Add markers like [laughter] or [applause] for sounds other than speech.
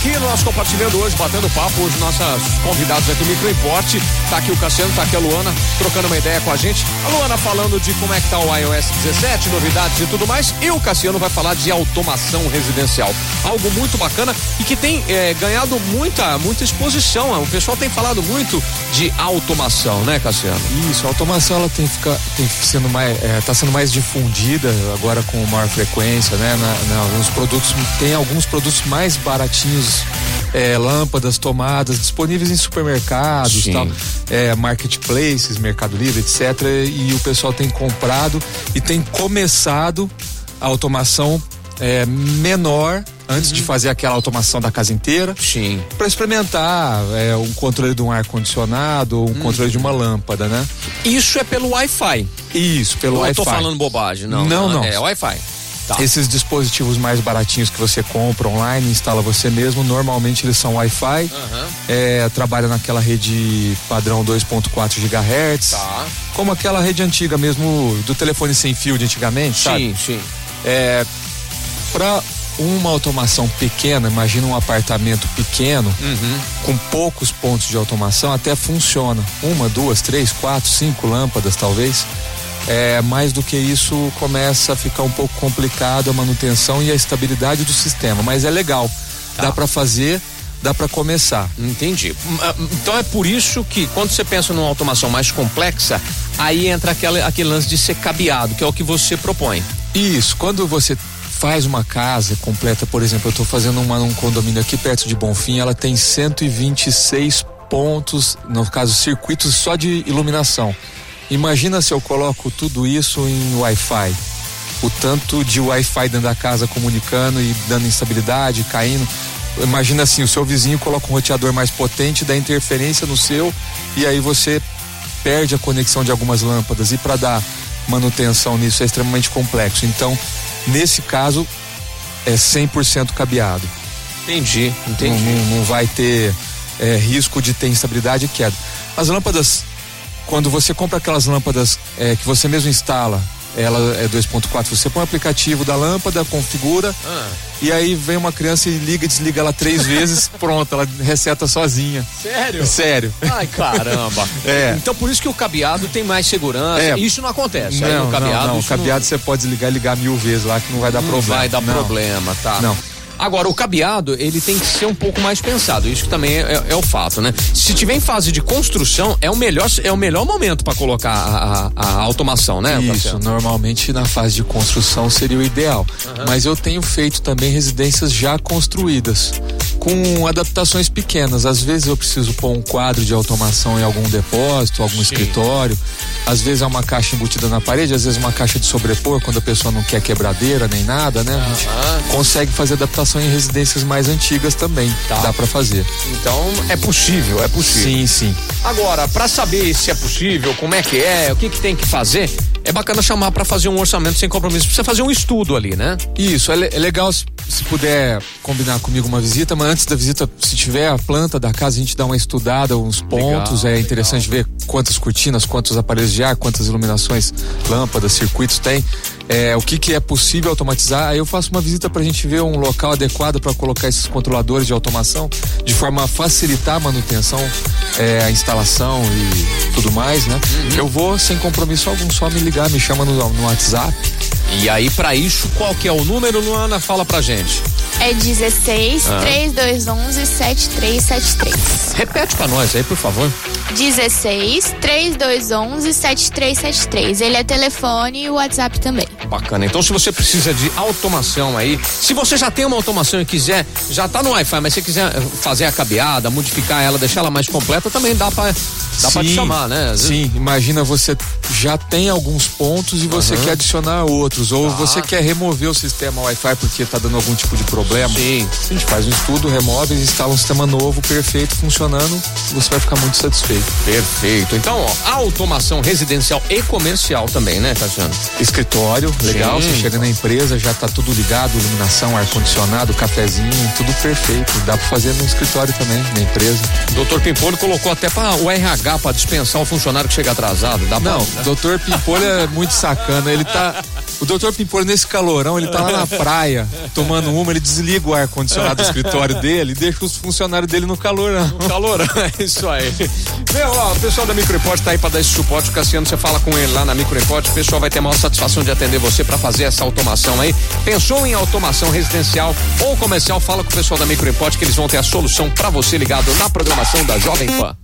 aqui no nosso compartilhando hoje, batendo papo. Hoje, nossas convidadas aqui, Micro Importe. Tá aqui o Cassiano, tá aqui a Luana, trocando uma ideia com a gente. A Luana falando de como é que tá o iOS 17, novidades e tudo mais. E o Cassiano vai falar de automação residencial. Algo muito bacana e que tem é, ganhado muita, muita exposição. O pessoal tem falado muito de automação, né, Cassiano? Isso, a automação ela tem, fica, tem sendo mais, é, tá sendo mais difundida agora com maior frequência, né? Na, na, alguns produtos, tem alguns produtos mais baratinhos, é, lâmpadas, tomadas, disponíveis em supermercados, tal, é, marketplaces, Mercado Livre, etc. E o pessoal tem comprado e tem começado a automação é, menor antes uhum. de fazer aquela automação da casa inteira. Sim. Para experimentar é, um controle de um ar condicionado ou um uhum. controle de uma lâmpada, né? Isso é pelo Wi-Fi. Isso, pelo Wi-Fi. Não tô falando bobagem, não. Não, não. É Wi-Fi. Tá. Esses dispositivos mais baratinhos que você compra online, instala você mesmo, normalmente eles são Wi-Fi, uhum. é, trabalha naquela rede padrão 2.4 GHz, tá. como aquela rede antiga mesmo do telefone sem fio de antigamente, sim, sabe? Sim, sim. É, para uma automação pequena, imagina um apartamento pequeno, uhum. com poucos pontos de automação, até funciona. Uma, duas, três, quatro, cinco lâmpadas, talvez. É, mais do que isso, começa a ficar um pouco complicado a manutenção e a estabilidade do sistema. Mas é legal. Tá. Dá para fazer, dá para começar. Entendi. Ah, então é por isso que quando você pensa numa automação mais complexa, aí entra aquele, aquele lance de ser cabeado, que é o que você propõe. Isso, quando você faz uma casa completa, por exemplo, eu estou fazendo uma num condomínio aqui perto de Bonfim, ela tem 126 pontos, no caso circuitos só de iluminação. Imagina se eu coloco tudo isso em Wi-Fi. O tanto de Wi-Fi dentro da casa comunicando e dando instabilidade, caindo. Imagina assim, o seu vizinho coloca um roteador mais potente, dá interferência no seu e aí você perde a conexão de algumas lâmpadas e para dar manutenção nisso é extremamente complexo. Então, nesse caso é 100% cabeado. Entendi, entendi. Não, não, não vai ter é, risco de ter instabilidade e queda. As lâmpadas quando você compra aquelas lâmpadas é, que você mesmo instala, ela é 2.4, você põe o aplicativo da lâmpada, configura ah. e aí vem uma criança e liga e desliga ela três vezes, [laughs] pronto, ela reseta sozinha. Sério? Sério. Ai, caramba. [laughs] é. Então por isso que o cabeado tem mais segurança. É. Isso não acontece. Não, no cabeado, não, não. O cabeado não... você pode desligar e ligar mil vezes lá que não vai dar não problema. Vai dar não. problema, tá? Não. Agora, o cabeado, ele tem que ser um pouco mais pensado. Isso também é, é, o fato, né? Se tiver em fase de construção, é o melhor, é o melhor momento para colocar a, a, a, automação, né? Isso, normalmente na fase de construção seria o ideal. Uhum. Mas eu tenho feito também residências já construídas com adaptações pequenas. Às vezes eu preciso pôr um quadro de automação em algum depósito, algum Sim. escritório. Às vezes é uma caixa embutida na parede, às vezes uma caixa de sobrepor, quando a pessoa não quer quebradeira nem nada, né? A gente consegue fazer adaptação em residências mais antigas também. Tá. Dá para fazer. Então é possível, é possível. Sim, sim. Agora, para saber se é possível, como é que é, o que que tem que fazer, é bacana chamar para fazer um orçamento sem compromisso. Precisa fazer um estudo ali, né? Isso, é, é legal se, se, puder combinar comigo uma visita, mas antes da visita, se tiver a planta da casa, a gente dá uma estudada, uns pontos. Legal, é interessante legal. ver quantas cortinas, quantos aparelhos de ar, quantas iluminações, lâmpadas, circuitos tem é, o que, que é possível automatizar. Aí eu faço uma visita para a gente ver um local adequado para colocar esses controladores de automação, de forma a facilitar a manutenção, é, a instalação e tudo mais, né? Uhum. Eu vou sem compromisso algum, só me ligar, me chama no, no WhatsApp. E aí, para isso, qual que é o número, Luana? Fala pra gente. É 16 ah. 3211 7373. Repete pra nós aí, por favor. 16 3211 7373. Ele é telefone e o WhatsApp também. Bacana. Então, se você precisa de automação aí, se você já tem uma automação e quiser, já tá no Wi-Fi, mas se quiser eh, fazer a cabeada, modificar ela, deixar ela mais completa, também dá pra, dá te chamar, né? Sim, imagina você já tem alguns pontos e você uhum. quer adicionar outros, ou tá. você quer remover o sistema Wi-Fi porque tá dando algum tipo de problema. Sim. A gente faz um estudo, remove, instala um sistema novo, perfeito, funcionando, você vai ficar muito satisfeito. Perfeito. Então, ó, automação residencial e comercial também, né, Cassiano? Escritório, legal, Sim. você chega na empresa, já tá tudo ligado, iluminação, ar-condicionado, cafezinho, tudo perfeito. Dá pra fazer no escritório também, na empresa. Doutor Pimpolho colocou até para o RH para dispensar um funcionário que chega atrasado. Dá Não, pra... doutor Pimpolho é muito sacana, ele tá O doutor Pimpolho, nesse calorão, ele tá lá na praia, tomando uma, ele desliga o ar-condicionado do escritório dele e deixa os funcionários dele no calorão. No calorão, [laughs] é isso aí. Meu, ó, o pessoal da Microimport tá aí pra dar esse suporte. O Cassiano, você fala com ele lá na Microimport, o pessoal vai ter a maior satisfação de atender você para fazer essa automação aí. Pensou em automação residencial ou comercial? Fala com o pessoal da Microimport que eles vão ter a solução para você ligado na programação da Jovem Pan.